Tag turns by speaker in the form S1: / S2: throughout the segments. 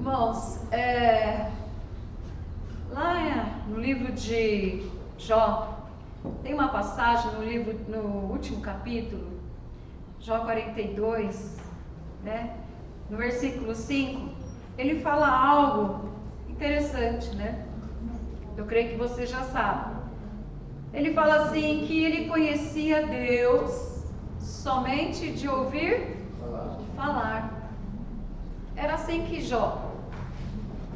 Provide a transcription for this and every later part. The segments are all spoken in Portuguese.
S1: Irmãos, é, lá no livro de Jó, tem uma passagem no livro, no último capítulo, Jó 42, né? No versículo 5, ele fala algo interessante, né? Eu creio que você já sabe. Ele fala assim que ele conhecia Deus somente de ouvir falar. falar. Era assim que Jó.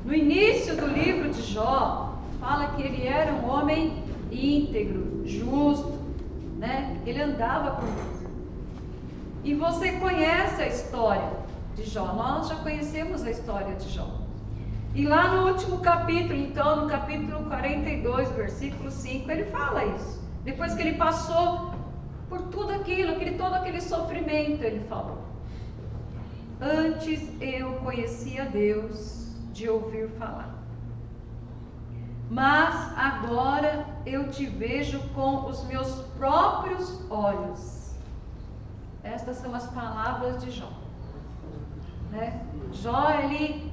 S1: No início do livro de Jó, fala que ele era um homem íntegro, justo, né? Ele andava com Deus. E você conhece a história de Jó. Nós já conhecemos a história de Jó. E lá no último capítulo, então, no capítulo 42, versículo 5, ele fala isso. Depois que ele passou por tudo aquilo, aquele, todo aquele sofrimento, ele falou. Antes eu conhecia Deus de ouvir falar. Mas agora eu te vejo com os meus próprios olhos. Estas são as palavras de Jó. Né? Jó, ele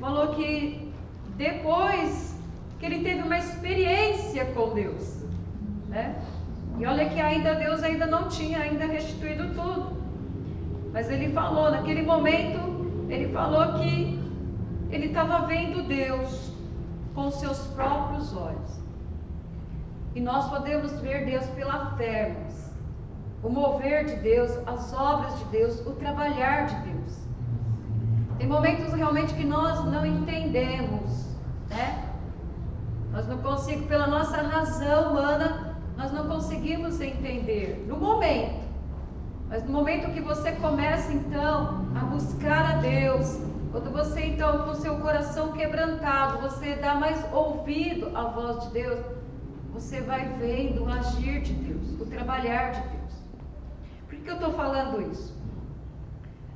S1: falou que depois que ele teve uma experiência com Deus, né? E olha que ainda Deus ainda não tinha ainda restituído tudo. Mas ele falou, naquele momento, ele falou que ele estava vendo Deus com seus próprios olhos. E nós podemos ver Deus pela fé. O mover de Deus, as obras de Deus, o trabalhar de Deus. Tem momentos realmente que nós não entendemos, né? Nós não conseguimos, pela nossa razão humana, nós não conseguimos entender no momento. Mas no momento que você começa então a buscar a Deus, quando você então com seu coração quebrantado, você dá mais ouvido à voz de Deus, você vai vendo o agir de Deus, o trabalhar de Deus. Por que eu estou falando isso?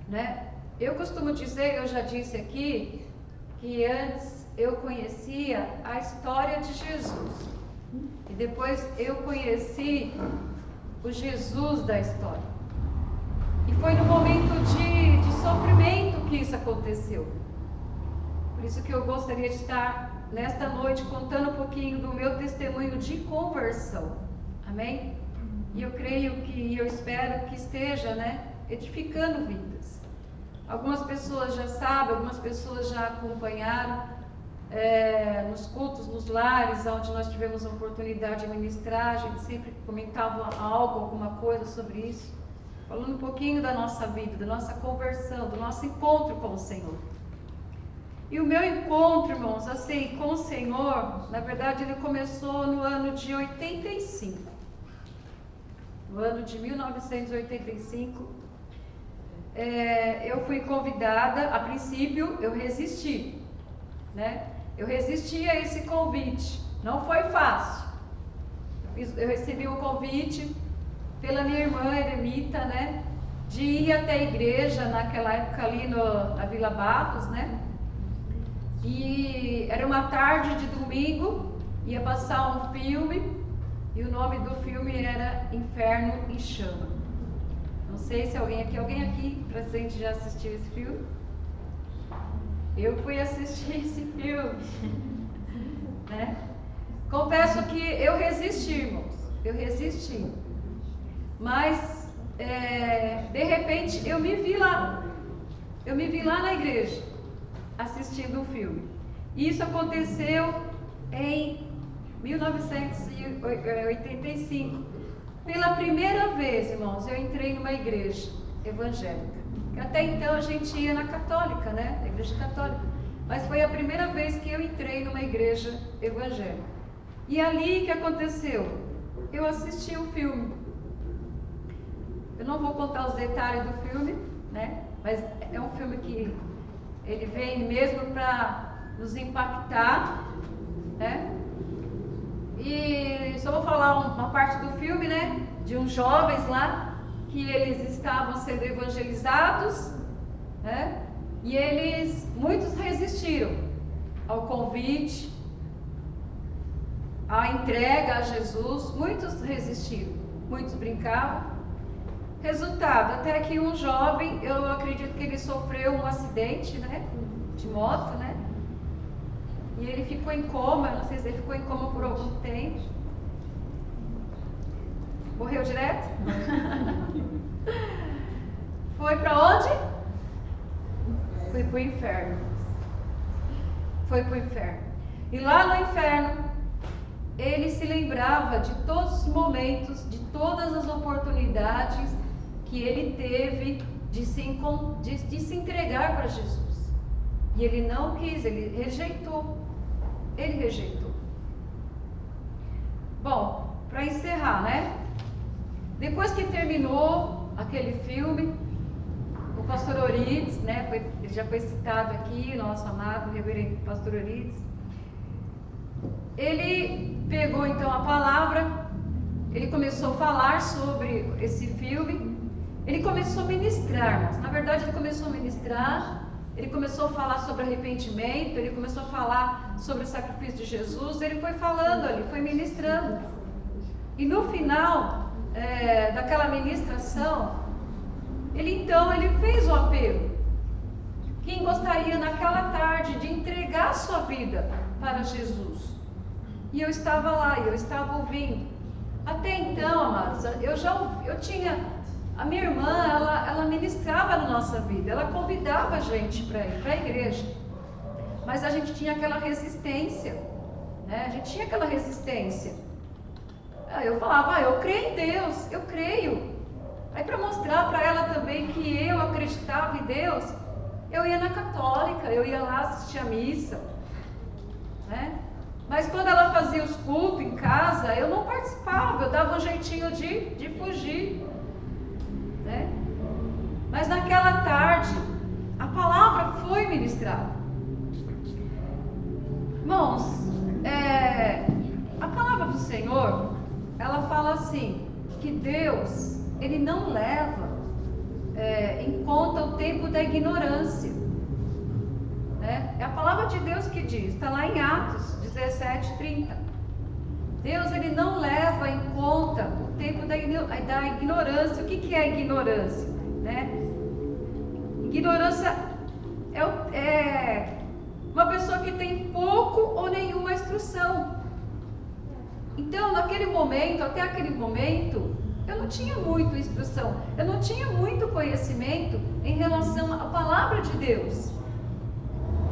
S1: Né? Eu costumo dizer, eu já disse aqui, que antes eu conhecia a história de Jesus. E depois eu conheci o Jesus da história. E foi no momento de, de sofrimento que isso aconteceu. Por isso que eu gostaria de estar nesta noite contando um pouquinho do meu testemunho de conversão. Amém? E eu creio que, eu espero que esteja, né, edificando vidas. Algumas pessoas já sabem, algumas pessoas já acompanharam é, nos cultos, nos lares, onde nós tivemos a oportunidade de ministrar, a gente sempre comentava algo, alguma coisa sobre isso, falando um pouquinho da nossa vida, da nossa conversão, do nosso encontro com o Senhor. E o meu encontro, irmãos, assim, com o Senhor, na verdade, ele começou no ano de 85. No ano de 1985, é, eu fui convidada, a princípio eu resisti, né? Eu resisti a esse convite, não foi fácil. Eu recebi um convite pela minha irmã Eremita, né? De ir até a igreja naquela época ali no, na Vila Batos, né? E era uma tarde de domingo, ia passar um filme, e o nome do filme era Inferno em Chama. Não sei se alguém aqui, alguém aqui presente já assistiu esse filme? Eu fui assistir esse filme. né? Confesso que eu resisti, irmãos. Eu resisti. Mas, é, de repente, eu me vi lá. Eu me vi lá na igreja, assistindo o filme. E isso aconteceu em 1985. Pela primeira vez, irmãos, eu entrei numa igreja evangélica. Até então a gente ia na católica, né? Na igreja católica. Mas foi a primeira vez que eu entrei numa igreja evangélica. E ali que aconteceu? Eu assisti um filme. Não vou contar os detalhes do filme, né? Mas é um filme que ele vem mesmo para nos impactar, né? E só vou falar uma parte do filme, né? De uns jovens lá que eles estavam sendo evangelizados, né? E eles, muitos resistiram ao convite, à entrega a Jesus, muitos resistiram, muitos brincavam. Resultado, até que um jovem, eu acredito que ele sofreu um acidente, né? de moto, né? E ele ficou em coma, não sei se ele ficou em coma por algum tempo. Morreu direto? Foi para onde? Foi para o inferno. Foi para o inferno. E lá no inferno, ele se lembrava de todos os momentos, de todas as oportunidades que ele teve de se, de, de se entregar para Jesus. E ele não quis, ele rejeitou. Ele rejeitou. Bom, para encerrar, né? Depois que terminou aquele filme, o pastor Orides, né, foi, já foi citado aqui, nosso amado reverendo pastor Orides, ele pegou então a palavra, ele começou a falar sobre esse filme, ele começou a ministrar, na verdade ele começou a ministrar, ele começou a falar sobre arrependimento, ele começou a falar sobre o sacrifício de Jesus, ele foi falando ali, foi ministrando. E no final, é, daquela ministração, ele então ele fez o apelo. Quem gostaria naquela tarde de entregar sua vida para Jesus? E eu estava lá, eu estava ouvindo. Até então, amados, eu já eu tinha a minha irmã, ela, ela ministrava na nossa vida, ela convidava a gente para ir para a igreja. Mas a gente tinha aquela resistência, né? A gente tinha aquela resistência. Aí eu falava, ah, eu creio em Deus, eu creio. Aí para mostrar para ela também que eu acreditava em Deus, eu ia na católica, eu ia lá assistir a missa. Né? Mas quando ela fazia os cultos em casa, eu não participava, eu dava um jeitinho de, de fugir. Mas naquela tarde, a palavra foi ministrada. Irmãos, é, a palavra do Senhor, ela fala assim, que Deus, ele não leva é, em conta o tempo da ignorância. Né? É a palavra de Deus que diz, está lá em Atos 17, 30. Deus ele não leva em conta o tempo da, da ignorância. O que, que é ignorância? Né? Ignorância é, é uma pessoa que tem pouco ou nenhuma instrução. Então, naquele momento, até aquele momento, eu não tinha muita instrução, eu não tinha muito conhecimento em relação à palavra de Deus.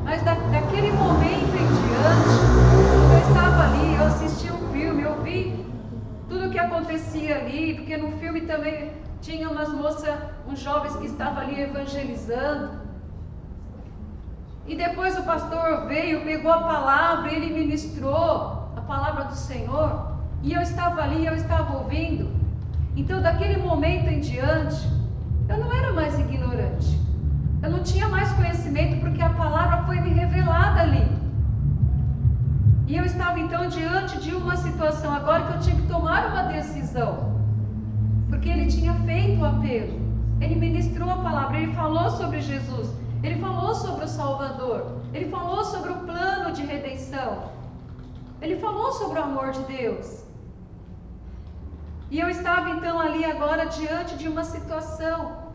S1: Mas da, daquele momento em diante, eu estava ali, eu assisti um filme, eu vi tudo o que acontecia ali, porque no filme também tinha umas moças, uns jovens que estavam ali evangelizando. E depois o pastor veio, pegou a palavra, ele ministrou palavra do Senhor, e eu estava ali, eu estava ouvindo. Então, daquele momento em diante, eu não era mais ignorante. Eu não tinha mais conhecimento porque a palavra foi me revelada ali. E eu estava então diante de uma situação agora que eu tinha que tomar uma decisão. Porque ele tinha feito o apelo. Ele ministrou a palavra, ele falou sobre Jesus, ele falou sobre o Salvador, ele falou sobre o plano de redenção. Ele falou sobre o amor de Deus. E eu estava então ali agora diante de uma situação.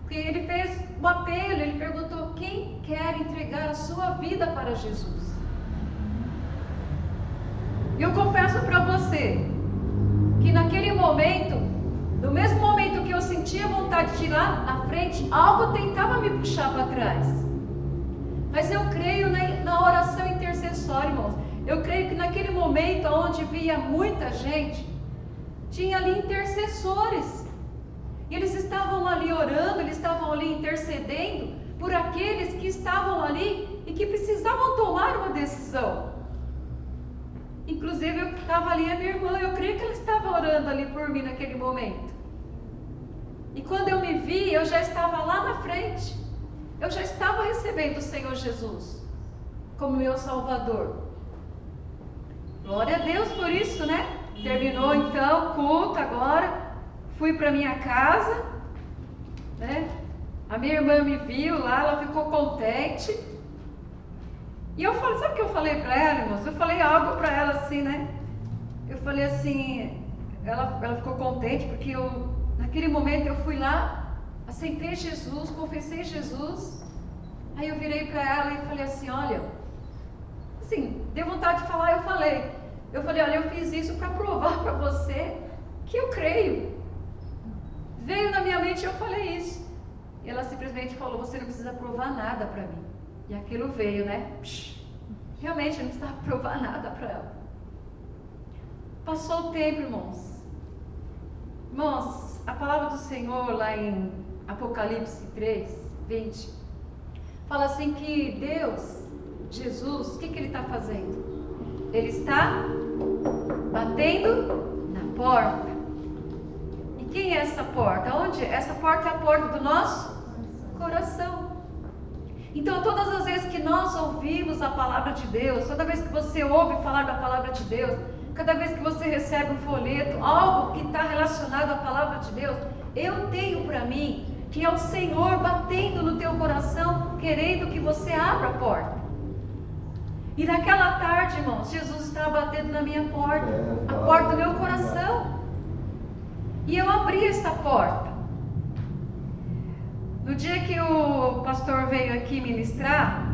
S1: Porque ele fez um apelo, ele perguntou: quem quer entregar a sua vida para Jesus? E eu confesso para você que naquele momento, no mesmo momento que eu sentia vontade de ir lá na frente, algo tentava me puxar para trás. Mas eu creio na, na oração intercessória, irmãos. Eu creio que naquele momento onde via muita gente, tinha ali intercessores. E eles estavam ali orando, eles estavam ali intercedendo por aqueles que estavam ali e que precisavam tomar uma decisão. Inclusive, eu estava ali, a minha irmã, eu creio que ela estava orando ali por mim naquele momento. E quando eu me vi, eu já estava lá na frente. Eu já estava recebendo o Senhor Jesus como meu Salvador. Glória a Deus por isso, né? Terminou então o culto agora. Fui para minha casa, né? A minha irmã me viu lá, ela ficou contente. E eu falei, sabe o que eu falei para ela, irmãos? Eu falei algo para ela assim, né? Eu falei assim, ela, ela ficou contente porque eu, naquele momento eu fui lá, aceitei Jesus, confessei Jesus. Aí eu virei para ela e falei assim: Olha, assim, deu vontade de falar, eu falei. Eu falei: Olha, eu fiz isso para provar para você que eu creio. Veio na minha mente e eu falei isso. E ela simplesmente falou: Você não precisa provar nada para mim. E aquilo veio, né? Realmente, não precisava provar nada para ela. Passou o tempo, irmãos. Irmãos, a palavra do Senhor lá em Apocalipse 3, 20, fala assim que Deus, Jesus, o que, que ele está fazendo? Ele está batendo na porta. E quem é essa porta? Onde? Essa porta é a porta do nosso coração. Então, todas as vezes que nós ouvimos a palavra de Deus, toda vez que você ouve falar da palavra de Deus, cada vez que você recebe um folheto, algo que está relacionado à palavra de Deus, eu tenho para mim que é o Senhor batendo no teu coração, querendo que você abra a porta. E naquela tarde, irmãos, Jesus estava batendo na minha porta, a porta do meu coração. E eu abri esta porta. No dia que o pastor veio aqui ministrar,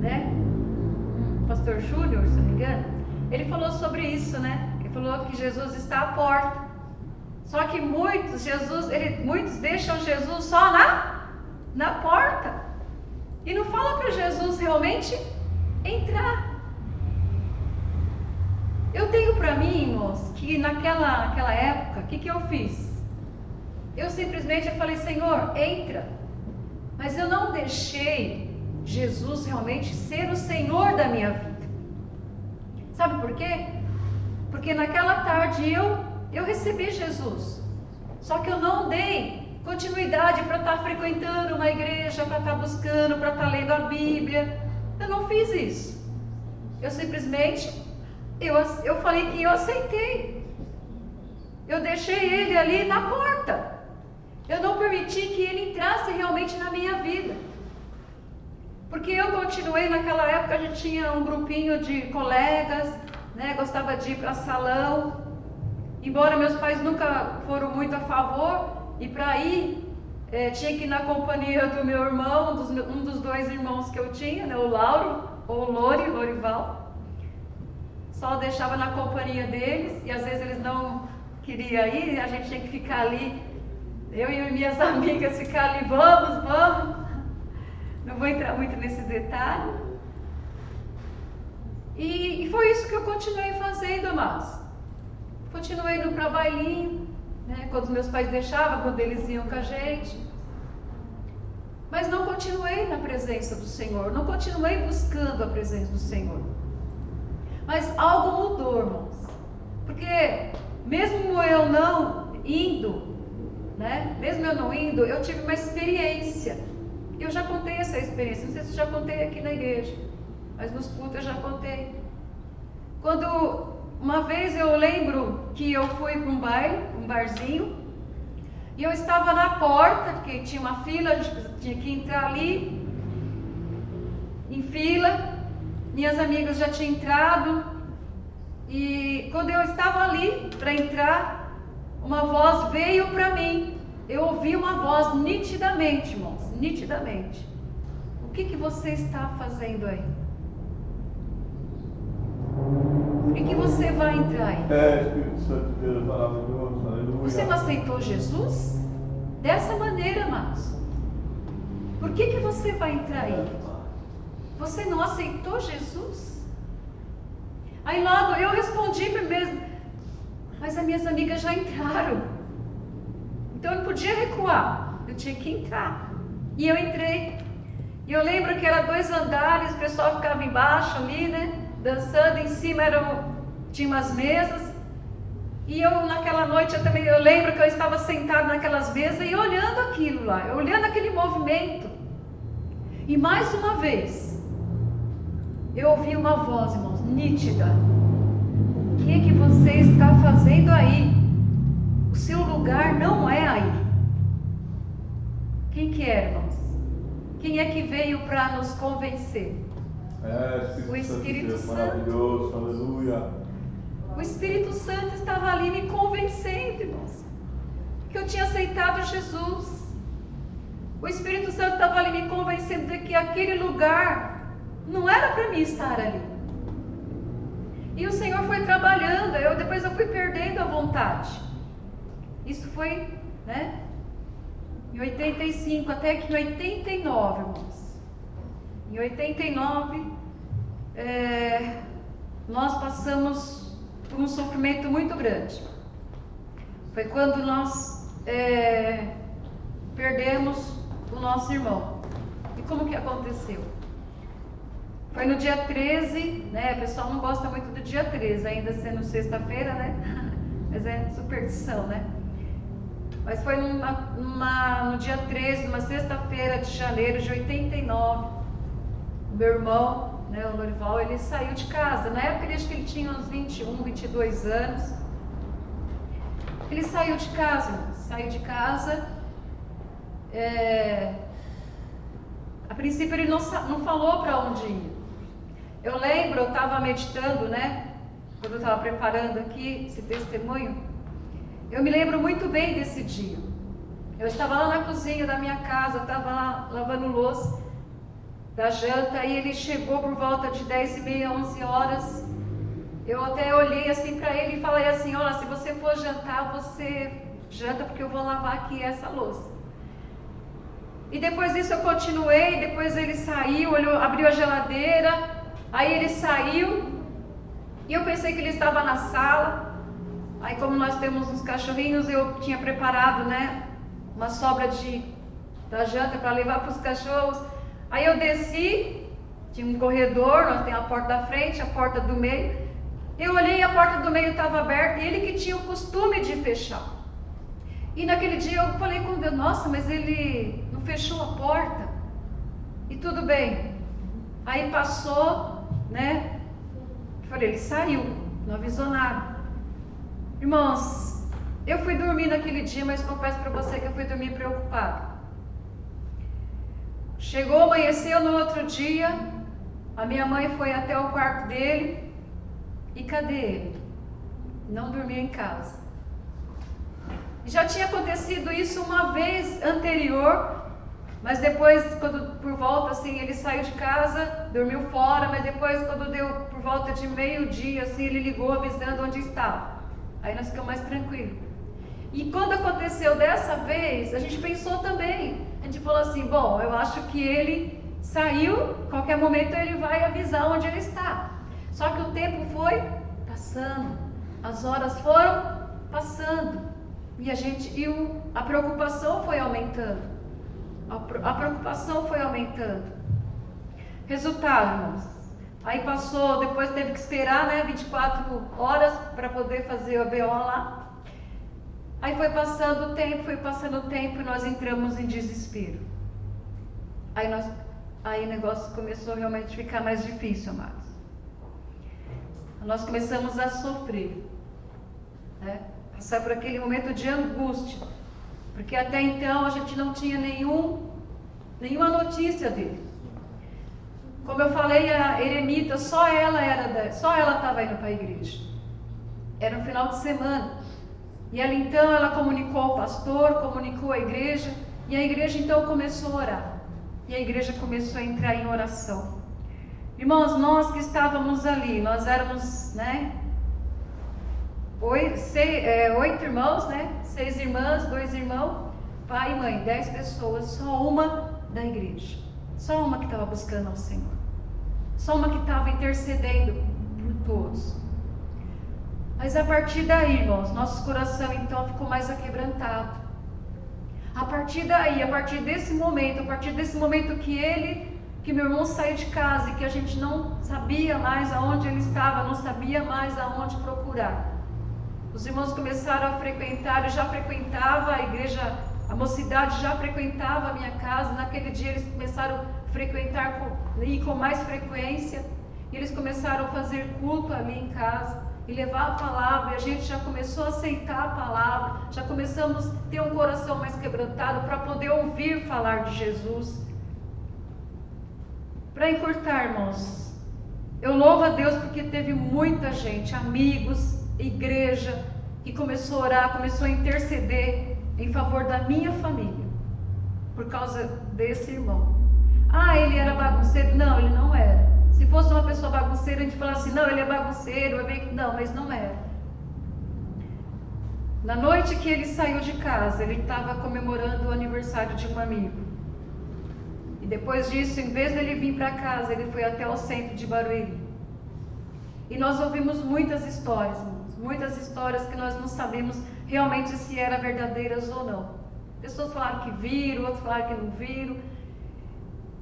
S1: né? Pastor Júnior, se não me engano, ele falou sobre isso, né? Ele falou que Jesus está à porta. Só que muitos, Jesus, ele, muitos deixam Jesus só na, na porta. E não fala para Jesus realmente entrar. Eu tenho para mim, irmãos, que naquela, naquela época, o que, que eu fiz? Eu simplesmente falei, Senhor, entra. Mas eu não deixei Jesus realmente ser o Senhor da minha vida. Sabe por quê? Porque naquela tarde eu eu recebi Jesus. Só que eu não dei continuidade para estar tá frequentando uma igreja, para estar tá buscando, para estar tá lendo a Bíblia. Eu não fiz isso. Eu simplesmente eu, eu falei que eu aceitei. Eu deixei ele ali na porta. Eu não permiti que ele entrasse realmente na minha vida. Porque eu continuei naquela época, a gente tinha um grupinho de colegas, né? Gostava de ir para salão. Embora meus pais nunca foram muito a favor, e para ir é, tinha que ir na companhia do meu irmão, um dos, um dos dois irmãos que eu tinha, né, o Lauro, ou o Lori, Lorival. Só deixava na companhia deles, e às vezes eles não queriam ir, a gente tinha que ficar ali, eu e minhas amigas ficar ali, vamos, vamos. Não vou entrar muito nesse detalhe. E, e foi isso que eu continuei fazendo, amados. Continuei indo para bailinho, né, quando meus pais deixavam, quando eles iam com a gente. Mas não continuei na presença do Senhor, não continuei buscando a presença do Senhor. Mas algo mudou, irmãos. Porque mesmo eu não indo, né? Mesmo eu não indo, eu tive uma experiência. Eu já contei essa experiência, não sei se já contei aqui na igreja, mas nos cultos eu já contei. Quando uma vez eu lembro que eu fui para um baile, um barzinho, e eu estava na porta, porque tinha uma fila, a gente tinha que entrar ali, em fila. Minhas amigas já tinham entrado, e quando eu estava ali para entrar, uma voz veio para mim. Eu ouvi uma voz nitidamente, irmãos, nitidamente. O que, que você está fazendo aí? e que você vai entrar aí.
S2: É, Espírito Santo de Deus, aleluia.
S1: Você não aceitou Jesus? Dessa maneira, amados. Por que, que você vai entrar aí? Você não aceitou Jesus? Aí logo eu respondi primeiro, mas as minhas amigas já entraram. Então eu podia recuar, eu tinha que entrar. E eu entrei. E eu lembro que era dois andares, o pessoal ficava embaixo ali, né? dançando, em cima eram, tinha umas mesas. E eu naquela noite eu também eu lembro que eu estava sentado naquelas mesas e olhando aquilo lá, olhando aquele movimento. E mais uma vez eu ouvi uma voz, irmãos, nítida. O que é que você está fazendo aí? O seu lugar não é aí. Quem que é, irmãos? Quem é que veio para nos convencer?
S2: É,
S1: o Espírito
S2: Santo. Maravilhoso, aleluia.
S1: O Espírito Santo estava ali me convencendo, irmãos, que eu tinha aceitado Jesus. o Espírito Santo estava ali me convencendo de que aquele lugar não era para mim estar ali. E o Senhor foi trabalhando, eu depois eu fui perdendo a vontade. Isso foi, né? Em 85 até que em 89, irmãos. Em 89, é, nós passamos por um sofrimento muito grande. Foi quando nós é, perdemos o nosso irmão. E como que aconteceu? Foi no dia 13, né? O pessoal não gosta muito do dia 13, ainda sendo sexta-feira, né? Mas é superstição, né? Mas foi numa, numa, no dia 13, numa sexta-feira de janeiro de 89. Meu irmão, né, o Lorival, ele saiu de casa. Na época, ele, acho que ele tinha uns 21, 22 anos. Ele saiu de casa, saiu de casa é, a princípio ele não, não falou para onde ir. Eu lembro, eu estava meditando, né? Quando eu estava preparando aqui esse testemunho, eu me lembro muito bem desse dia. Eu estava lá na cozinha da minha casa, estava lá lavando louça da janta, e ele chegou por volta de 10 e meia, 11 horas. Eu até olhei assim para ele e falei assim: Olha, se você for jantar, você janta porque eu vou lavar aqui essa louça. E depois disso eu continuei, depois ele saiu, olhou, abriu a geladeira, aí ele saiu, e eu pensei que ele estava na sala. Aí como nós temos uns cachorrinhos, eu tinha preparado, né, uma sobra de da janta para levar para os cachorros. Aí eu desci, tinha um corredor, nós temos a porta da frente, a porta do meio. Eu olhei, a porta do meio estava aberta, e ele que tinha o costume de fechar. E naquele dia eu falei com Deus, nossa, mas ele fechou a porta e tudo bem. Aí passou, né? Falei, ele saiu, não avisou nada. Irmãos, eu fui dormir naquele dia, mas confesso para você que eu fui dormir preocupado. Chegou, amanheceu no outro dia, a minha mãe foi até o quarto dele e cadê ele? Não dormia em casa. Já tinha acontecido isso uma vez anterior, mas depois, quando por volta assim, ele saiu de casa, dormiu fora, mas depois, quando deu por volta de meio-dia, assim, ele ligou avisando onde estava. Aí nós ficamos mais tranquilos. E quando aconteceu dessa vez, a gente pensou também. A gente falou assim: bom, eu acho que ele saiu, qualquer momento ele vai avisar onde ele está. Só que o tempo foi passando, as horas foram passando, e a gente e o, a preocupação foi aumentando. A preocupação foi aumentando. Resultado, irmãos. Aí passou, depois teve que esperar, né, 24 horas para poder fazer o BO lá. Aí foi passando o tempo, foi passando o tempo e nós entramos em desespero. Aí, nós, aí o negócio começou realmente a ficar mais difícil, amados. Nós começamos a sofrer, né? passar por aquele momento de angústia porque até então a gente não tinha nenhum, nenhuma notícia dele. Como eu falei, a eremita, só ela era só ela estava indo para a igreja. Era um final de semana. E ela então ela comunicou ao pastor, comunicou à igreja, e a igreja então começou a orar. E a igreja começou a entrar em oração. Irmãos, nós que estávamos ali, nós éramos, né, oito, seis, é, oito irmãos, né? Seis irmãs, dois irmãos, pai e mãe, dez pessoas, só uma da igreja. Só uma que estava buscando ao Senhor. Só uma que estava intercedendo por todos. Mas a partir daí, irmãos, nosso coração então ficou mais aquebrantado. A partir daí, a partir desse momento, a partir desse momento que ele, que meu irmão saiu de casa e que a gente não sabia mais aonde ele estava, não sabia mais aonde procurar. Os irmãos começaram a frequentar, eu já frequentava a igreja, a mocidade já frequentava a minha casa. Naquele dia eles começaram a frequentar com, ir com mais frequência. E eles começaram a fazer culto ali em casa e levar a palavra. E a gente já começou a aceitar a palavra, já começamos a ter um coração mais quebrantado para poder ouvir falar de Jesus. Para encurtar, irmãos, eu louvo a Deus porque teve muita gente, amigos, igreja que começou a orar, começou a interceder em favor da minha família. por causa desse irmão. Ah, ele era bagunceiro? Não, ele não era. Se fosse uma pessoa bagunceira, a gente fala assim, não, ele é bagunceiro, não, mas não era. Na noite que ele saiu de casa, ele estava comemorando o aniversário de um amigo. E depois disso, em vez dele vir para casa, ele foi até o centro de Barueri. E nós ouvimos muitas histórias, muitas histórias que nós não sabemos realmente se eram verdadeiras ou não. Pessoas falaram que viram, outros falaram que não viram.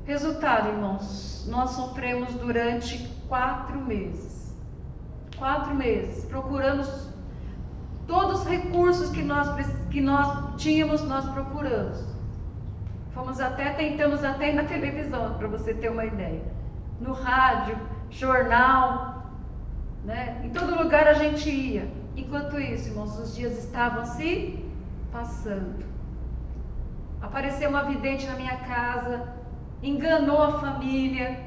S1: Resultado, irmãos, nós sofremos durante quatro meses. Quatro meses, procurando todos os recursos que nós, que nós tínhamos, nós procuramos. Fomos até, tentamos até ir na televisão, para você ter uma ideia. No rádio, jornal, né? em todo lugar a gente ia. Enquanto isso, irmãos, os dias estavam se passando. Apareceu uma vidente na minha casa, enganou a família,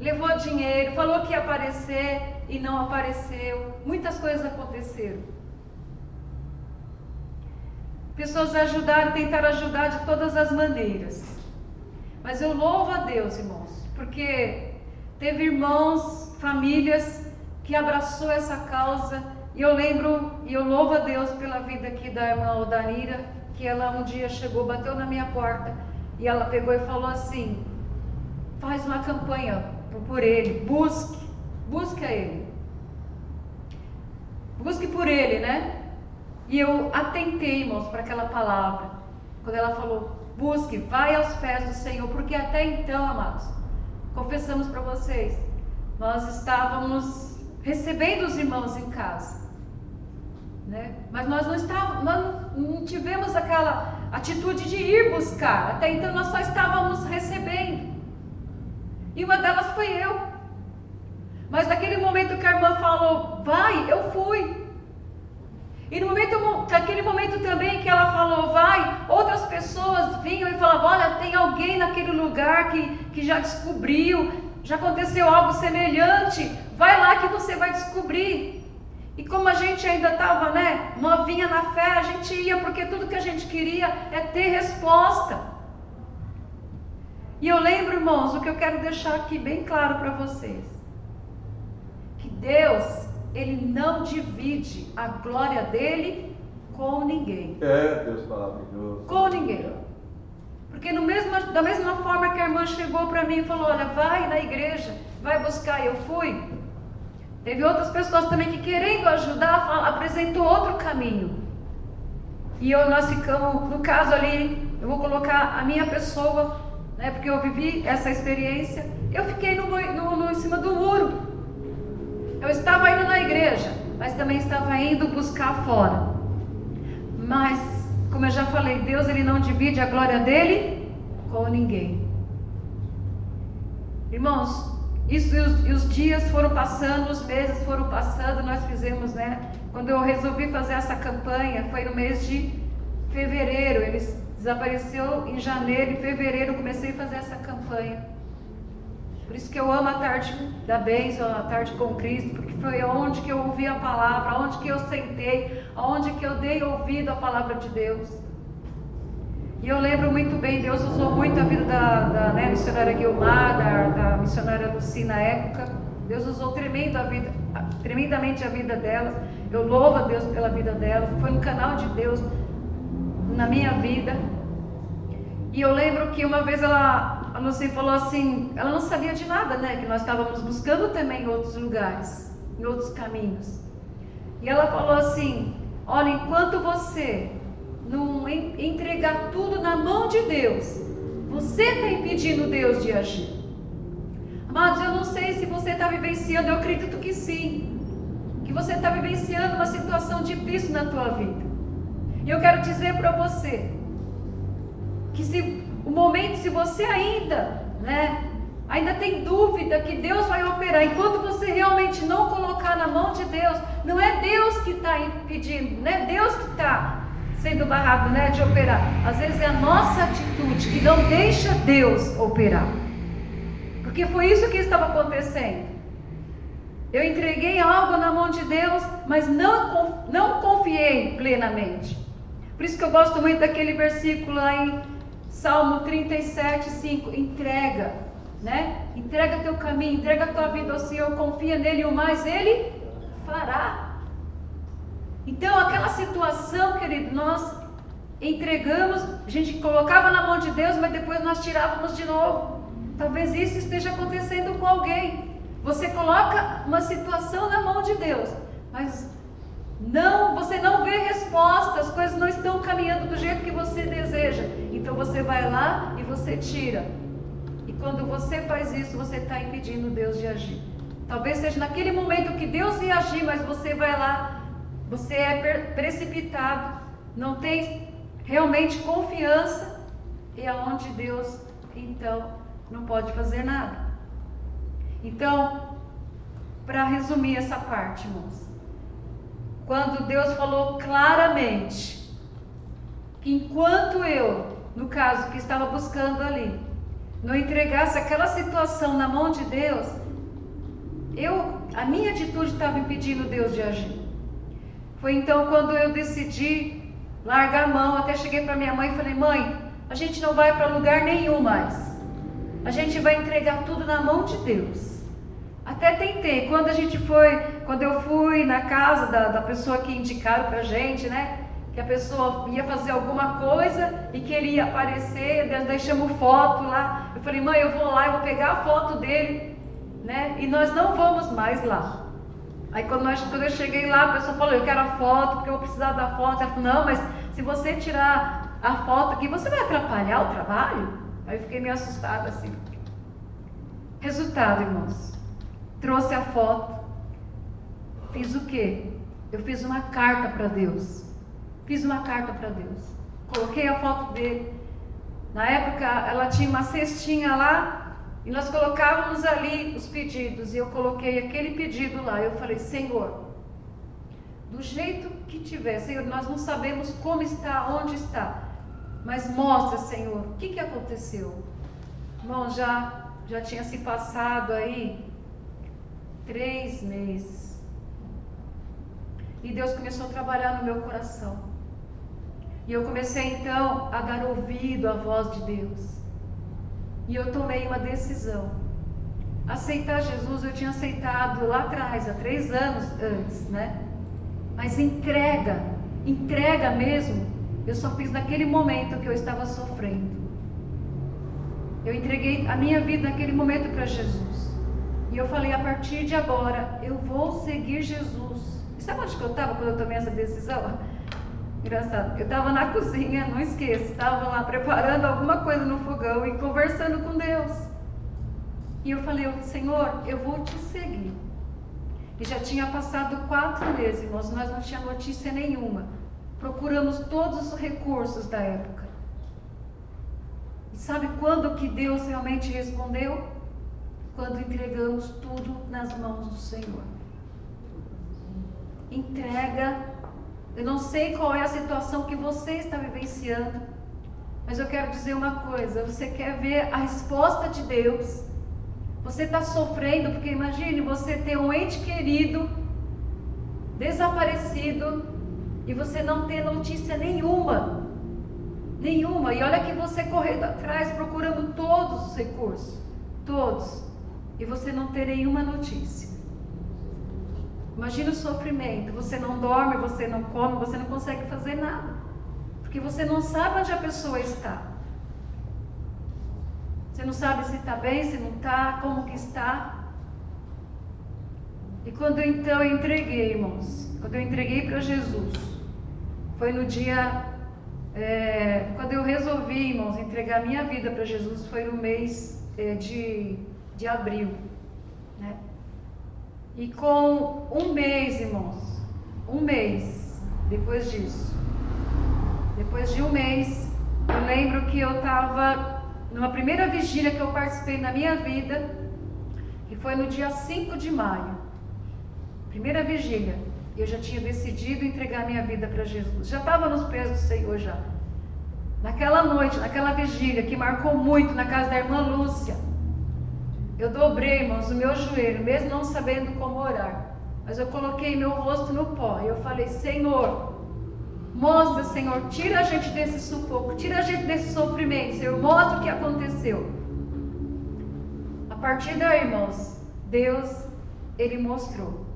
S1: levou dinheiro, falou que ia aparecer e não apareceu. Muitas coisas aconteceram. Pessoas ajudaram, tentaram ajudar de todas as maneiras. Mas eu louvo a Deus, irmãos, porque teve irmãos, famílias que abraçou essa causa. E eu lembro e eu louvo a Deus pela vida aqui da irmã Odanira, que ela um dia chegou, bateu na minha porta e ela pegou e falou assim: faz uma campanha por ele, busque, busque a ele. Busque por ele, né? E eu atentei, irmãos, para aquela palavra. Quando ela falou, busque, vai aos pés do Senhor, porque até então, amados, confessamos para vocês, nós estávamos recebendo os irmãos em casa. Né? Mas nós não, estávamos, nós não tivemos aquela atitude de ir buscar. Até então nós só estávamos recebendo. E uma delas foi eu. Mas naquele momento que a irmã falou, vai, eu fui. E no momento, naquele momento também que ela falou, vai, outras pessoas vinham e falavam, olha, tem alguém naquele lugar que, que já descobriu, já aconteceu algo semelhante, vai lá que você vai descobrir. E como a gente ainda estava, né, novinha na fé, a gente ia, porque tudo que a gente queria é ter resposta. E eu lembro, irmãos, o que eu quero deixar aqui bem claro para vocês: que Deus, Ele não divide a glória dele com ninguém.
S2: É, Deus maravilhoso.
S1: Com ninguém. Porque mesmo, da mesma forma que a irmã chegou para mim e falou: Olha, vai na igreja, vai buscar, eu fui. Teve outras pessoas também que, querendo ajudar, apresentou outro caminho. E eu, nós ficamos, no caso ali, eu vou colocar a minha pessoa, né, porque eu vivi essa experiência. Eu fiquei no, no, no, em cima do muro. Eu estava indo na igreja, mas também estava indo buscar fora. Mas, como eu já falei, Deus ele não divide a glória dele com ninguém. Irmãos, isso, e os, e os, dias foram passando, os meses foram passando, nós fizemos, né? Quando eu resolvi fazer essa campanha, foi no mês de fevereiro, ele desapareceu em janeiro, em fevereiro comecei a fazer essa campanha. Por isso que eu amo a tarde da bênção, a tarde com Cristo, porque foi onde que eu ouvi a palavra, onde que eu sentei, onde que eu dei ouvido à palavra de Deus. E eu lembro muito bem, Deus usou muito a vida da, da né, missionária Guilmar, da, da missionária Luci na época. Deus usou tremendo a vida, tremendamente a vida delas. Eu louvo a Deus pela vida delas. Foi um canal de Deus na minha vida. E eu lembro que uma vez ela, a Luci falou assim, ela não sabia de nada, né? Que nós estávamos buscando também em outros lugares, em outros caminhos. E ela falou assim: Olha, enquanto você não entregar tudo na mão de Deus, você está impedindo Deus de agir. Amados, eu não sei se você está vivenciando, eu acredito que sim, que você está vivenciando uma situação difícil na tua vida. E eu quero dizer para você que se o momento, se você ainda, né, ainda tem dúvida que Deus vai operar, enquanto você realmente não colocar na mão de Deus, não é Deus que está impedindo, não é Deus que está sendo barrado né, de operar. Às vezes é a nossa atitude que não deixa Deus operar. Porque foi isso que estava acontecendo. Eu entreguei algo na mão de Deus, mas não, não confiei plenamente. Por isso que eu gosto muito daquele versículo lá em Salmo 37, 5, entrega, né? Entrega teu caminho, entrega tua vida ao Senhor, confia nele, o mais ele fará. Então, aquela situação, querido, nós entregamos, a gente colocava na mão de Deus, mas depois nós tirávamos de novo. Talvez isso esteja acontecendo com alguém. Você coloca uma situação na mão de Deus, mas não, você não vê resposta, as coisas não estão caminhando do jeito que você deseja. Então você vai lá e você tira. E quando você faz isso, você está impedindo Deus de agir. Talvez seja naquele momento que Deus ia agir, mas você vai lá, você é precipitado, não tem realmente confiança, e aonde Deus então não pode fazer nada. Então, para resumir essa parte, irmãos, quando Deus falou claramente que enquanto eu, no caso que estava buscando ali, não entregasse aquela situação na mão de Deus, eu, a minha atitude estava impedindo Deus de agir. Foi então quando eu decidi largar a mão, até cheguei para minha mãe e falei: "Mãe, a gente não vai para lugar nenhum mais. A gente vai entregar tudo na mão de Deus." Até tentei. Quando a gente foi, quando eu fui na casa da, da pessoa que indicaram pra gente, né? Que a pessoa ia fazer alguma coisa e que ele ia aparecer, deixamos foto lá. Eu falei, mãe, eu vou lá, eu vou pegar a foto dele, né? E nós não vamos mais lá. Aí quando, nós, quando eu cheguei lá, a pessoa falou, eu quero a foto, porque eu vou precisar da foto. Ela falou, não, mas se você tirar a foto aqui, você vai atrapalhar o trabalho? Aí eu fiquei meio assustada assim. Resultado, irmãos trouxe a foto. Fiz o quê? Eu fiz uma carta para Deus. Fiz uma carta para Deus. Coloquei a foto dele. Na época, ela tinha uma cestinha lá e nós colocávamos ali os pedidos. E eu coloquei aquele pedido lá. Eu falei: Senhor, do jeito que tiver, Senhor, nós não sabemos como está, onde está. Mas mostra, Senhor, o que, que aconteceu. Irmão, já, já tinha se passado aí três meses. E Deus começou a trabalhar no meu coração. E eu comecei então a dar ouvido à voz de Deus. E eu tomei uma decisão. Aceitar Jesus eu tinha aceitado lá atrás, há três anos antes, né? Mas entrega, entrega mesmo, eu só fiz naquele momento que eu estava sofrendo. Eu entreguei a minha vida naquele momento para Jesus. E eu falei, a partir de agora, eu vou seguir Jesus. E sabe onde que eu estava quando eu tomei essa decisão? Engraçado, eu estava na cozinha, não esqueça, estava lá preparando alguma coisa no fogão e conversando com Deus. E eu falei, Senhor, eu vou te seguir. E já tinha passado quatro meses, irmãos, nós não tínhamos notícia nenhuma. Procuramos todos os recursos da época. E sabe quando que Deus realmente respondeu? Quando entregamos tudo nas mãos do Senhor. Entrega. Eu não sei qual é a situação que você está vivenciando, mas eu quero dizer uma coisa: você quer ver a resposta de Deus. Você está sofrendo, porque imagine você ter um ente querido desaparecido e você não ter notícia nenhuma. Nenhuma. E olha que você correndo atrás, procurando todos os recursos. Todos e você não ter nenhuma notícia. Imagina o sofrimento. Você não dorme, você não come, você não consegue fazer nada. Porque você não sabe onde a pessoa está. Você não sabe se está bem, se não está, como que está. E quando então eu entreguei, irmãos, quando eu entreguei para Jesus, foi no dia, é, quando eu resolvi, irmãos, entregar minha vida para Jesus, foi no mês é, de de abril. Né? E com um mês, irmãos, um mês depois disso, depois de um mês, eu lembro que eu estava numa primeira vigília que eu participei na minha vida, que foi no dia 5 de maio. Primeira vigília. Eu já tinha decidido entregar minha vida para Jesus. Já estava nos pés do Senhor já. Naquela noite, naquela vigília que marcou muito na casa da irmã Lúcia. Eu dobrei, irmãos, o meu joelho, mesmo não sabendo como orar. Mas eu coloquei meu rosto no pó e eu falei: Senhor, Mostra, Senhor, tira a gente desse sufoco, tira a gente desse sofrimento, Senhor, mostra o que aconteceu. A partir daí, irmãos, Deus, Ele mostrou.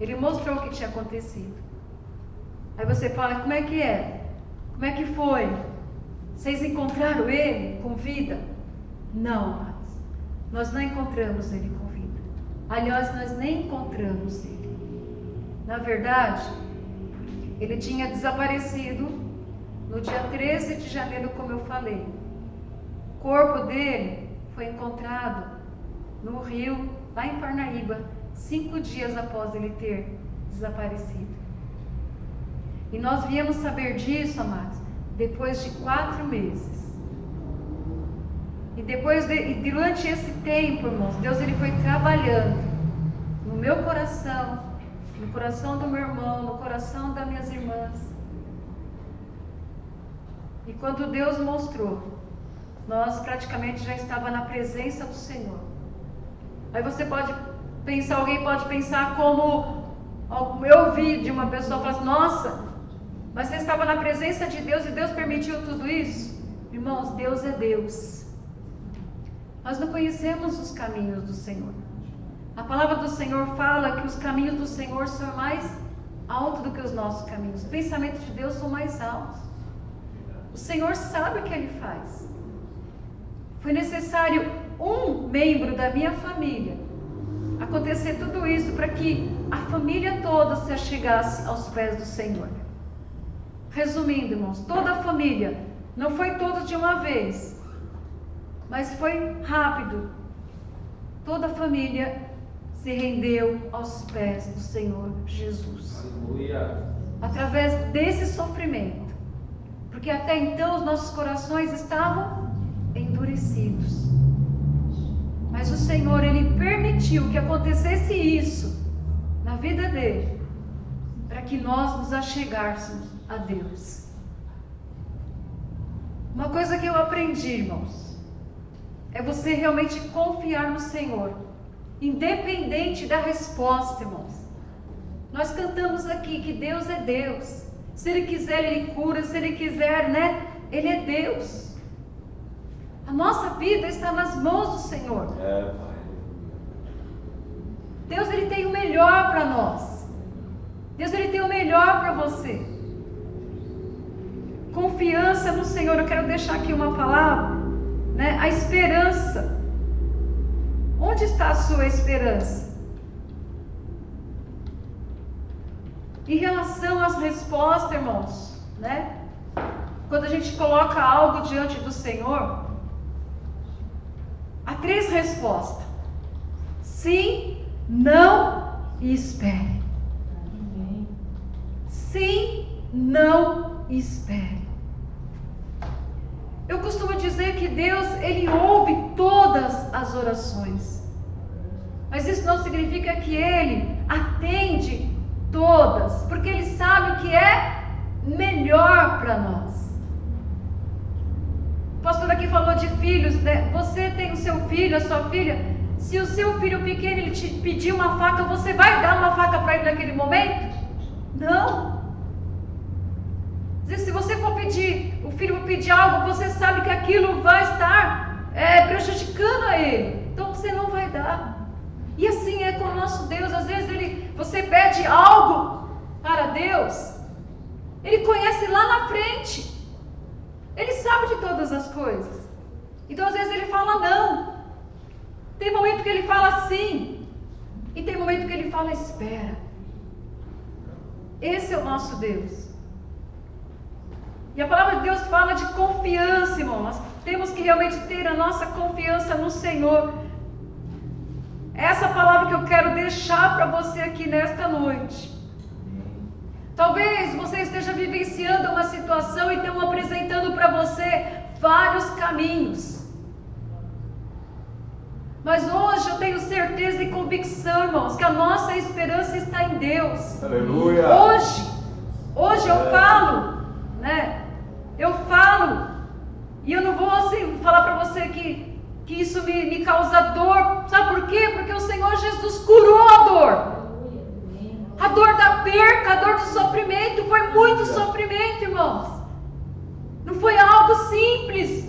S1: Ele mostrou o que tinha acontecido. Aí você fala, como é que é? Como é que foi? Vocês encontraram ele com vida? Não, nós não encontramos ele com vida. Aliás, nós nem encontramos ele. Na verdade, ele tinha desaparecido no dia 13 de janeiro, como eu falei. O corpo dele foi encontrado no rio, lá em Parnaíba, cinco dias após ele ter desaparecido. E nós viemos saber disso, amados, depois de quatro meses. E depois de, durante esse tempo, irmãos, Deus ele foi trabalhando no meu coração, no coração do meu irmão, no coração das minhas irmãs. E quando Deus mostrou, nós praticamente já estava na presença do Senhor. Aí você pode pensar, alguém pode pensar como eu ouvi de uma pessoa falar assim, nossa, mas você estava na presença de Deus e Deus permitiu tudo isso? Irmãos, Deus é Deus. Nós não conhecemos os caminhos do Senhor. A palavra do Senhor fala que os caminhos do Senhor são mais altos do que os nossos caminhos. Os pensamentos de Deus são mais altos. O Senhor sabe o que Ele faz. Foi necessário um membro da minha família acontecer tudo isso para que a família toda se achegasse aos pés do Senhor. Resumindo, irmãos, toda a família, não foi todos de uma vez, mas foi rápido. Toda a família se rendeu aos pés do Senhor Jesus. Aleluia. Através desse sofrimento. Porque até então os nossos corações estavam endurecidos. Mas o Senhor, Ele permitiu que acontecesse isso na vida dele, para que nós nos achegássemos a Deus. Uma coisa que eu aprendi, irmãos, é você realmente confiar no Senhor, independente da resposta, irmãos. Nós cantamos aqui que Deus é Deus. Se Ele quiser, Ele cura. Se Ele quiser, né? Ele é Deus. A nossa vida está nas mãos do Senhor. É, Deus ele tem o melhor para nós. Deus ele tem o melhor para você. Confiança no Senhor. Eu quero deixar aqui uma palavra, né? A esperança. Onde está a sua esperança? Em relação às respostas, irmãos, né? Quando a gente coloca algo diante do Senhor, há três respostas: sim, não e espere. Sim, não e espere. Eu costumo dizer que Deus, Ele ouve todas as orações. Mas isso não significa que Ele atende todas, porque Ele sabe o que é melhor para nós. O pastor aqui falou de filhos, né? Você tem o seu filho, a sua filha. Se o seu filho pequeno ele te pedir uma faca, você vai dar uma faca para ele naquele momento? Não se você for pedir, o filho pedir algo, você sabe que aquilo vai estar é, prejudicando a ele. Então você não vai dar. E assim é com o nosso Deus. Às vezes ele, você pede algo para Deus, ele conhece lá na frente. Ele sabe de todas as coisas. Então às vezes ele fala não. Tem momento que ele fala sim. E tem momento que ele fala espera. Esse é o nosso Deus. E a palavra de Deus fala de confiança, irmão. Nós temos que realmente ter a nossa confiança no Senhor. Essa palavra que eu quero deixar para você aqui nesta noite. Talvez você esteja vivenciando uma situação e estão apresentando para você vários caminhos. Mas hoje eu tenho certeza e convicção, irmãos, que a nossa esperança está em Deus.
S2: Aleluia.
S1: Hoje, hoje eu é. falo, né? Eu falo, e eu não vou assim falar para você que, que isso me, me causa dor. Sabe por quê? Porque o Senhor Jesus curou a dor. A dor da perca, a dor do sofrimento, foi muito sofrimento, irmãos. Não foi algo simples.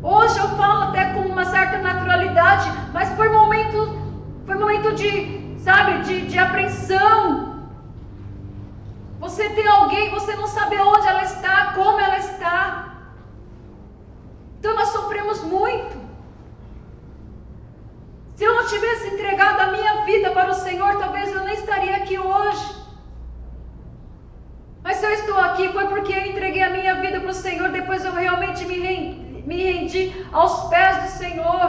S1: Hoje eu falo até com uma certa naturalidade, mas foi momento, foi momento de, sabe, de, de apreensão. Você tem alguém, você não sabe onde ela está, como ela está. Então nós sofremos muito. Se eu não tivesse entregado a minha vida para o Senhor, talvez eu nem estaria aqui hoje. Mas se eu estou aqui foi porque eu entreguei a minha vida para o Senhor, depois eu realmente me rendi, me rendi aos pés do Senhor.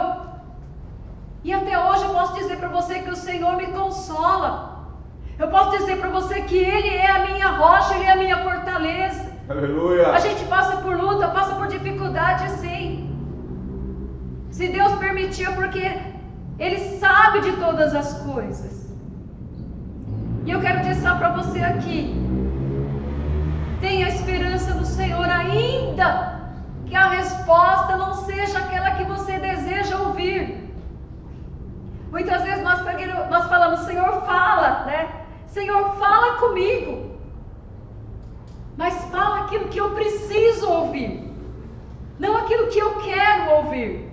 S1: E até hoje eu posso dizer para você que o Senhor me consola. Eu posso dizer para você que Ele é a minha rocha, Ele é a minha fortaleza.
S2: Aleluia.
S1: A gente passa por luta, passa por dificuldade sim. Se Deus permitiu, porque ele sabe de todas as coisas. E eu quero dizer para você aqui: tenha esperança no Senhor, ainda que a resposta não seja aquela que você deseja ouvir. Muitas vezes nós, nós falamos, Senhor, fala, né? Senhor, fala comigo. Mas fala aquilo que eu preciso ouvir, não aquilo que eu quero ouvir.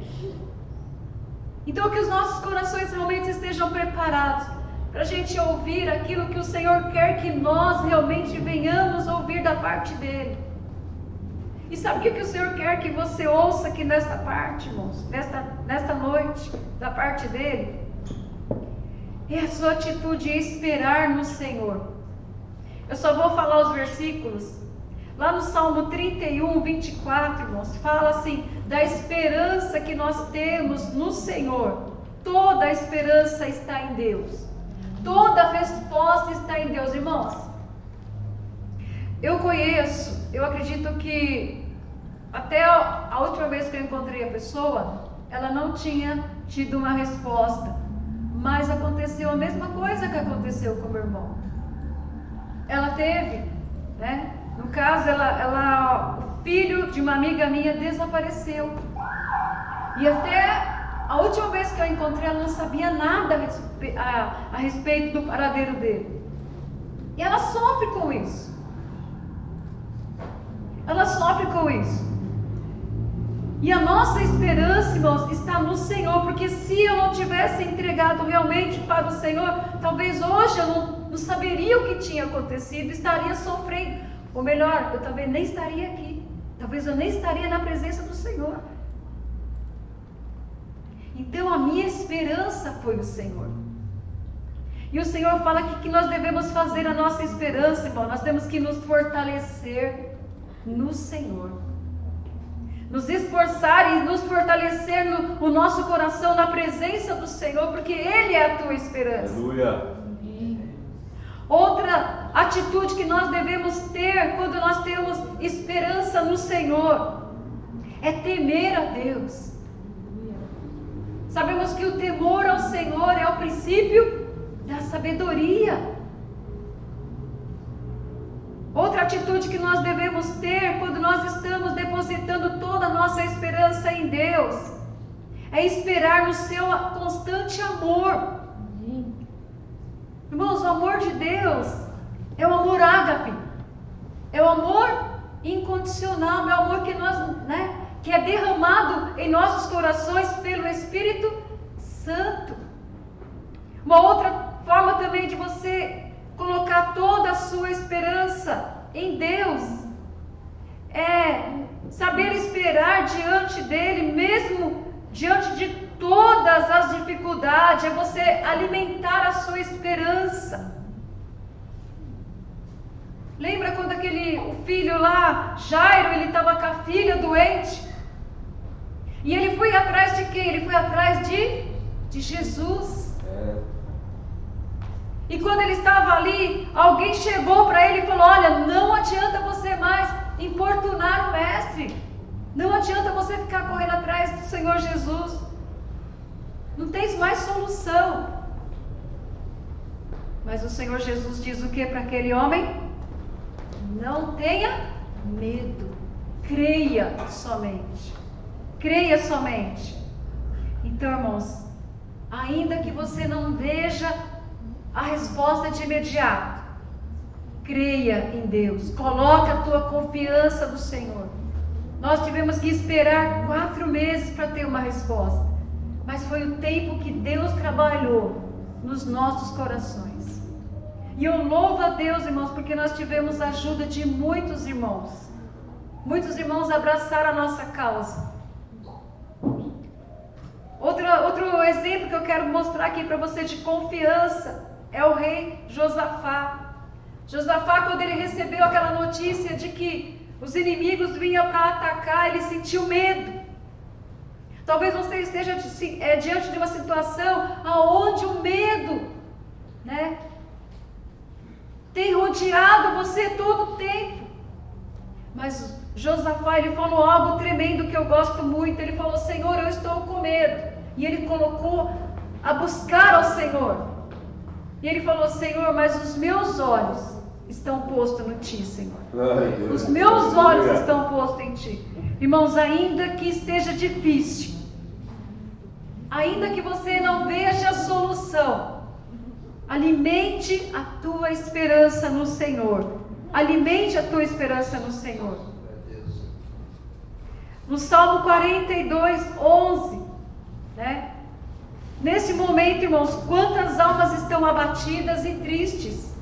S1: Então, que os nossos corações realmente estejam preparados para a gente ouvir aquilo que o Senhor quer que nós realmente venhamos ouvir da parte dEle. E sabe o que, que o Senhor quer que você ouça aqui nesta parte, irmãos? Nesta, nesta noite, da parte dEle? É a sua atitude de esperar no Senhor. Eu só vou falar os versículos Lá no Salmo 31, 24, irmãos, fala assim da esperança que nós temos no Senhor. Toda a esperança está em Deus. Toda a resposta está em Deus, irmãos. Eu conheço, eu acredito que até a última vez que eu encontrei a pessoa, ela não tinha tido uma resposta. Mas aconteceu a mesma coisa que aconteceu com o meu irmão. Ela teve, né? No caso, ela, ela, o filho de uma amiga minha desapareceu. E até a última vez que eu encontrei, ela não sabia nada a, a, a respeito do paradeiro dele. E ela sofre com isso. Ela sofre com isso. E a nossa esperança, irmãos, está no Senhor, porque se eu não tivesse entregado realmente para o Senhor, talvez hoje eu não, não saberia o que tinha acontecido, estaria sofrendo. Ou melhor, eu também nem estaria aqui. Talvez eu nem estaria na presença do Senhor. Então a minha esperança foi o Senhor. E o Senhor fala que, que nós devemos fazer a nossa esperança, irmão. Nós temos que nos fortalecer no Senhor. Nos esforçar e nos fortalecer no, o nosso coração na presença do Senhor, porque Ele é a tua esperança.
S2: Aleluia.
S1: Outra atitude que nós devemos ter quando nós temos esperança no Senhor é temer a Deus. Sabemos que o temor ao Senhor é o princípio da sabedoria. Outra atitude que nós devemos ter quando nós estamos depositando toda a nossa esperança em Deus é esperar no seu constante amor. Irmãos, o amor de Deus é o amor ágape, é o amor incondicional, é o amor que nós, né, que é derramado em nossos corações pelo Espírito Santo. Uma outra forma também de você colocar toda a sua esperança em Deus é saber esperar diante dele, mesmo diante de todas as dificuldades, é você alimentar a sua esperança. Lembra quando aquele o filho lá, Jairo, ele estava com a filha doente? E ele foi atrás de quem? Ele foi atrás de, de Jesus. É. E quando ele estava ali, alguém chegou para ele e falou: Olha, não adianta você mais importunar o mestre. Não adianta você ficar correndo atrás do Senhor Jesus. Não tens mais solução. Mas o Senhor Jesus diz o que para aquele homem? Não tenha medo. Creia somente. Creia somente. Então, irmãos, ainda que você não veja a resposta é de imediato. Creia em Deus, coloca a tua confiança no Senhor. Nós tivemos que esperar quatro meses para ter uma resposta, mas foi o tempo que Deus trabalhou nos nossos corações. E eu louvo a Deus, irmãos, porque nós tivemos a ajuda de muitos irmãos. Muitos irmãos abraçaram a nossa causa. Outro, outro exemplo que eu quero mostrar aqui para você de confiança é o rei Josafá. Josafá, quando ele recebeu aquela notícia de que os inimigos vinham para atacar, ele sentiu medo. Talvez você esteja é, diante de uma situação aonde o medo, né, tem rodeado você todo o tempo. Mas Josafá, ele falou algo tremendo que eu gosto muito. Ele falou: Senhor, eu estou com medo. E ele colocou a buscar ao Senhor. E ele falou: Senhor, mas os meus olhos estão postos no Ti, Senhor. Os meus olhos estão postos em Ti. Irmãos, ainda que esteja difícil, ainda que você não veja a solução, alimente a tua esperança no Senhor. Alimente a tua esperança no Senhor. No Salmo 42, 11, né? Nesse momento, irmãos, quantas almas estão abatidas e tristes.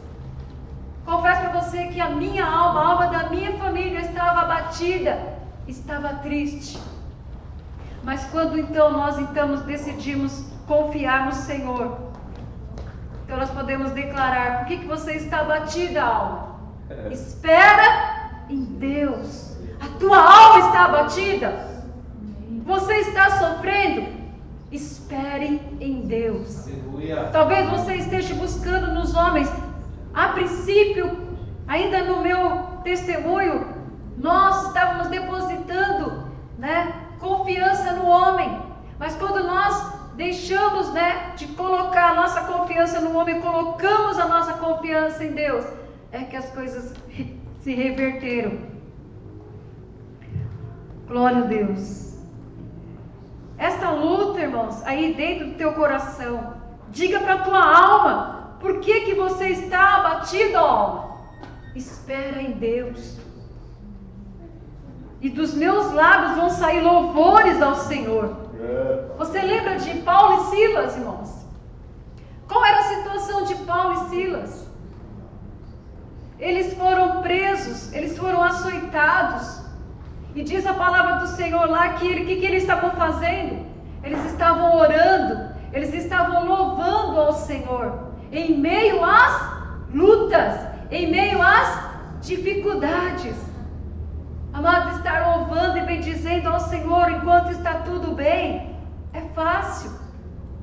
S1: Confesso para você que a minha alma, a alma da minha família estava abatida, estava triste. Mas quando então nós então decidimos confiar no Senhor, então nós podemos declarar: por que, que você está abatida, alma? Espera em Deus. A tua alma está abatida. Você está sofrendo. Espere em Deus. Aleluia. Talvez você esteja buscando nos homens. A princípio, ainda no meu testemunho, nós estávamos depositando, né, confiança no homem. Mas quando nós deixamos, né, de colocar a nossa confiança no homem, colocamos a nossa confiança em Deus, é que as coisas se reverteram. Glória a Deus. Esta luta, irmãos, aí dentro do teu coração, diga para a tua alma, por que que você está abatido, alma? Espera em Deus. E dos meus lábios vão sair louvores ao Senhor. Você lembra de Paulo e Silas, irmãos? Qual era a situação de Paulo e Silas? Eles foram presos, eles foram açoitados, e diz a palavra do Senhor lá que o que, que eles estavam fazendo? Eles estavam orando, eles estavam louvando ao Senhor em meio às lutas, em meio às dificuldades. Amado, estar louvando e bendizendo ao Senhor enquanto está tudo bem é fácil.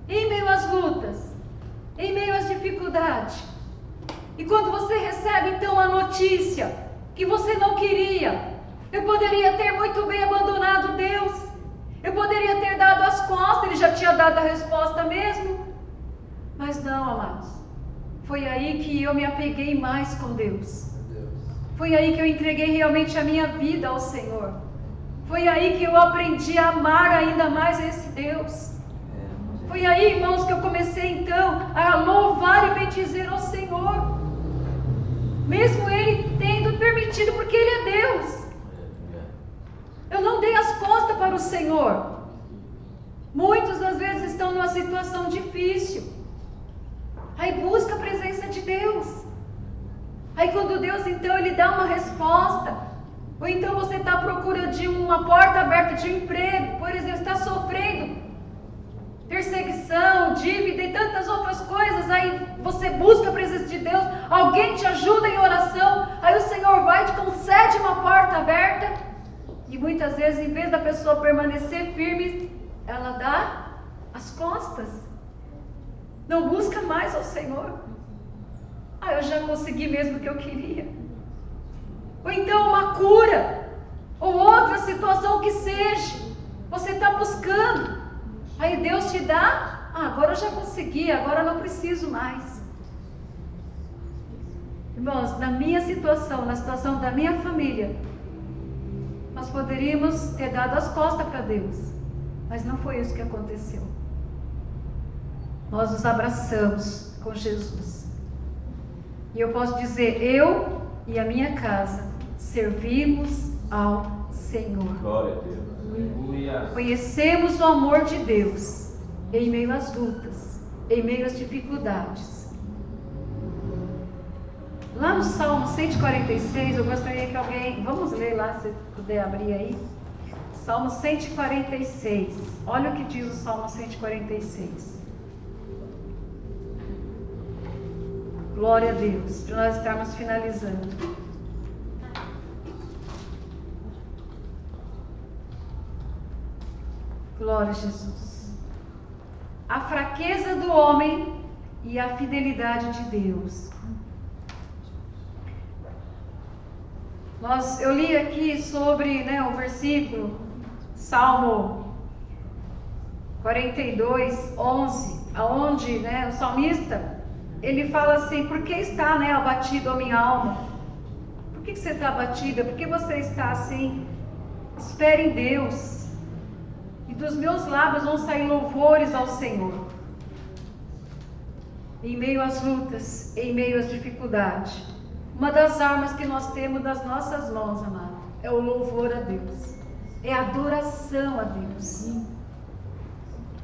S1: Em meio às lutas, em meio às dificuldades. E quando você recebe então a notícia que você não queria, eu poderia ter muito bem abandonado Deus. Eu poderia ter dado as costas, ele já tinha dado a resposta mesmo. Mas não, amados. Foi aí que eu me apeguei mais com Deus. Foi aí que eu entreguei realmente a minha vida ao Senhor. Foi aí que eu aprendi a amar ainda mais esse Deus. Foi aí, irmãos, que eu comecei então a louvar e bendizer ao Senhor. Mesmo Ele tendo permitido, porque Ele é Deus. Eu não dei as costas para o Senhor. Muitos às vezes estão numa situação difícil. Aí busca a presença de Deus. Aí quando Deus então ele dá uma resposta, ou então você está à procura de uma porta aberta de emprego, por exemplo, está sofrendo perseguição, dívida e tantas outras coisas, aí você busca a presença de Deus, alguém te ajuda em oração, aí o Senhor vai e te concede uma porta aberta. E muitas vezes, em vez da pessoa permanecer firme, ela dá as costas. Não busca mais ao Senhor. Ah, eu já consegui mesmo o que eu queria. Ou então uma cura, ou outra situação que seja. Você está buscando. Aí Deus te dá. Ah, agora eu já consegui, agora eu não preciso mais. Irmãos, na minha situação, na situação da minha família, nós poderíamos ter dado as costas para Deus, mas não foi isso que aconteceu. Nós nos abraçamos com Jesus. E eu posso dizer, eu e a minha casa servimos ao Senhor.
S2: Glória a Deus.
S1: Conhecemos o amor de Deus em meio às lutas, em meio às dificuldades. Lá no Salmo 146, eu gostaria que alguém, vamos ler lá, se puder abrir aí. Salmo 146. Olha o que diz o Salmo 146. Glória a Deus, para nós estarmos finalizando. Glória a Jesus. A fraqueza do homem e a fidelidade de Deus. Nós, eu li aqui sobre né, o versículo, Salmo 42, 11, aonde né, o salmista ele fala assim: Por que está né, abatido a minha alma? Por que, que você está abatida? Por que você está assim? Espere em Deus, e dos meus lábios vão sair louvores ao Senhor. Em meio às lutas, em meio às dificuldades, uma das armas que nós temos das nossas mãos, amado, é o louvor a Deus, é a adoração a Deus.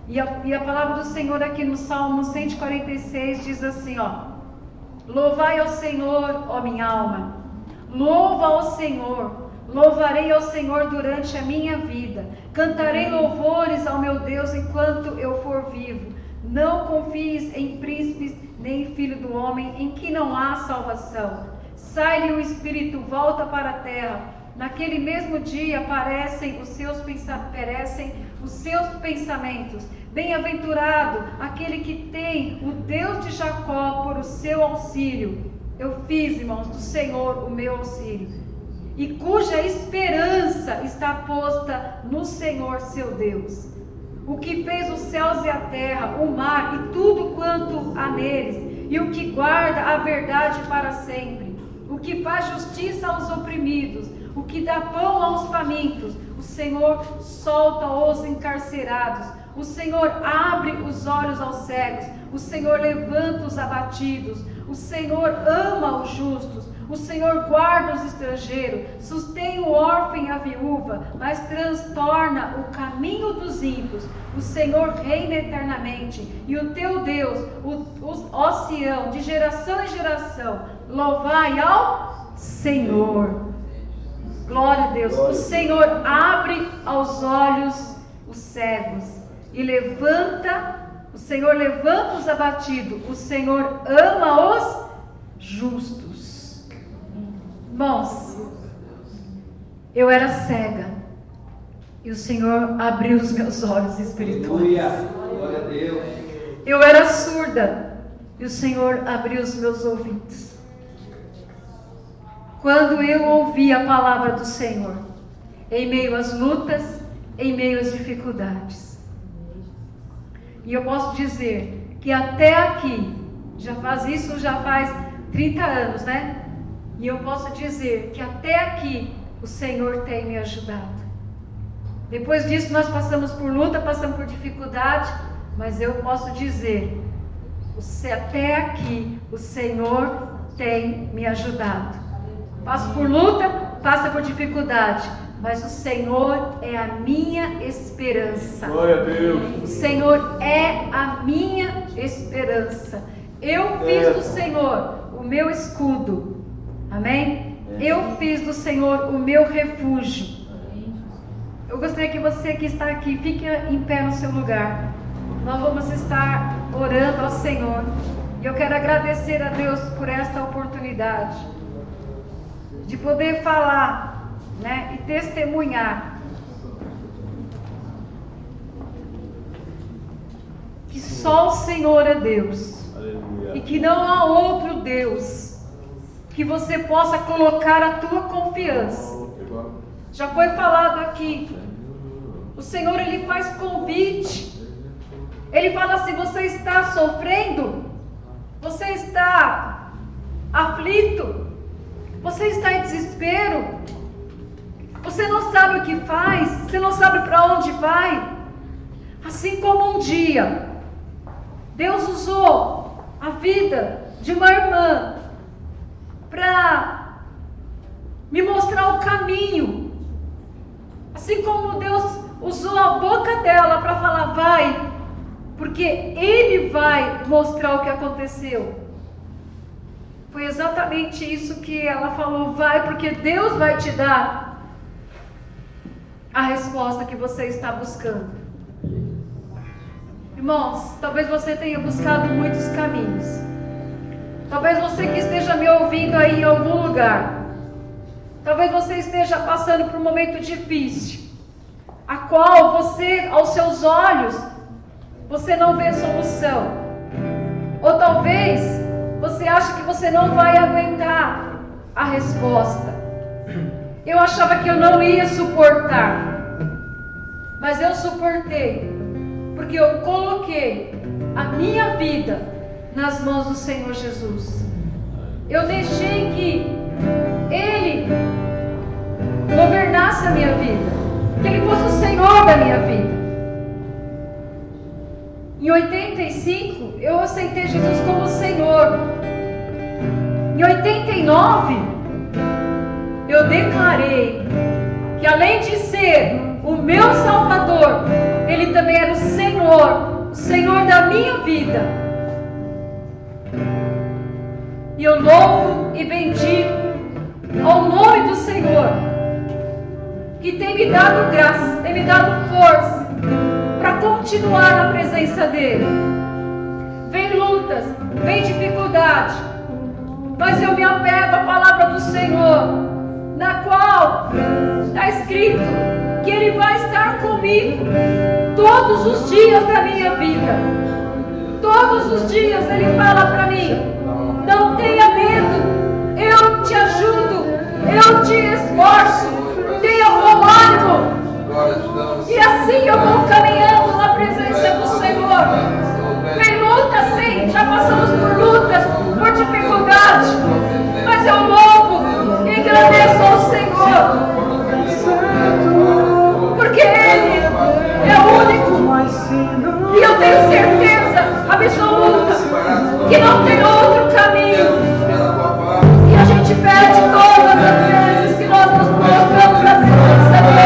S1: E a, e a palavra do Senhor aqui no Salmo 146 diz assim: ó, Louvai ao Senhor, ó minha alma, louva ao Senhor, louvarei ao Senhor durante a minha vida, cantarei louvores ao meu Deus enquanto eu for vivo. Não confies em príncipes nem em filho do homem, em que não há salvação. Sai-lhe o espírito, volta para a terra. Naquele mesmo dia aparecem os seus, perecem os seus pensamentos Bem-aventurado aquele que tem o Deus de Jacó por o seu auxílio. Eu fiz, irmãos, do Senhor o meu auxílio. E cuja esperança está posta no Senhor seu Deus. O que fez os céus e a terra, o mar e tudo quanto há neles, e o que guarda a verdade para sempre, o que faz justiça aos oprimidos, o que dá pão aos famintos, o Senhor solta os encarcerados o Senhor abre os olhos aos cegos, o Senhor levanta os abatidos, o Senhor ama os justos, o Senhor guarda os estrangeiros, sustém o órfão e a viúva, mas transtorna o caminho dos ímpios. O Senhor reina eternamente, e o teu Deus, o, o, de geração em geração, louvai ao Senhor. Glória a Deus. O Senhor abre aos olhos os cegos e levanta, o Senhor levanta os abatidos, o Senhor ama os justos. Irmãos, eu era cega e o Senhor abriu os meus olhos espirituais. Glória a Deus. Eu era surda e o Senhor abriu os meus ouvidos. Quando eu ouvi a palavra do Senhor, em meio às lutas, em meio às dificuldades, e eu posso dizer que até aqui, já faz isso, já faz 30 anos, né? E eu posso dizer que até aqui o Senhor tem me ajudado. Depois disso, nós passamos por luta, passamos por dificuldade, mas eu posso dizer, até aqui o Senhor tem me ajudado. Passo por luta, passa por dificuldade, mas o Senhor é a minha esperança.
S2: Glória a Deus.
S1: O Senhor é a minha esperança. Eu fiz do Senhor o meu escudo. Amém? Eu fiz do Senhor o meu refúgio. Eu gostaria que você que está aqui fique em pé no seu lugar. Nós vamos estar orando ao Senhor. E eu quero agradecer a Deus por esta oportunidade de poder falar né, e testemunhar que só o Senhor é Deus Aleluia. e que não há outro Deus que você possa colocar a tua confiança. Já foi falado aqui. O Senhor ele faz convite. Ele fala assim: você está sofrendo? Você está aflito? Você está em desespero? Você não sabe o que faz, você não sabe para onde vai. Assim como um dia Deus usou a vida de uma irmã para me mostrar o caminho. Assim como Deus usou a boca dela para falar, vai, porque Ele vai mostrar o que aconteceu. Foi exatamente isso que ela falou, vai, porque Deus vai te dar a resposta que você está buscando. Irmãos, talvez você tenha buscado muitos caminhos. Talvez você que esteja me ouvindo aí em algum lugar. Talvez você esteja passando por um momento difícil, a qual você, aos seus olhos, você não vê solução. Ou talvez você acha que você não vai aguentar a resposta. Eu achava que eu não ia suportar, mas eu suportei porque eu coloquei a minha vida nas mãos do Senhor Jesus. Eu deixei que Ele governasse a minha vida, que Ele fosse o Senhor da minha vida. Em 85, eu aceitei Jesus como Senhor. Em 89, eu declarei que além de ser o meu Salvador, Ele também era o Senhor, o Senhor da minha vida. E eu louvo e bendigo ao nome do Senhor, que tem me dado graça, tem me dado força para continuar na presença dEle. Vem lutas, vem dificuldade, mas eu me apego à palavra do Senhor, na qual está escrito que Ele vai estar comigo todos os dias da minha vida. Todos os dias Ele fala para mim: não tenha medo, eu te ajudo, eu te esforço, tenha bom ânimo. E assim eu vou caminhando na presença do Senhor. Tem luta, sim, já passamos por lutas, por dificuldades, mas eu louvo e agradeço ao Senhor porque Ele é o único. E eu tenho certeza absoluta que não tem outro caminho. E a gente pede todas as vezes que nós nos colocamos na presença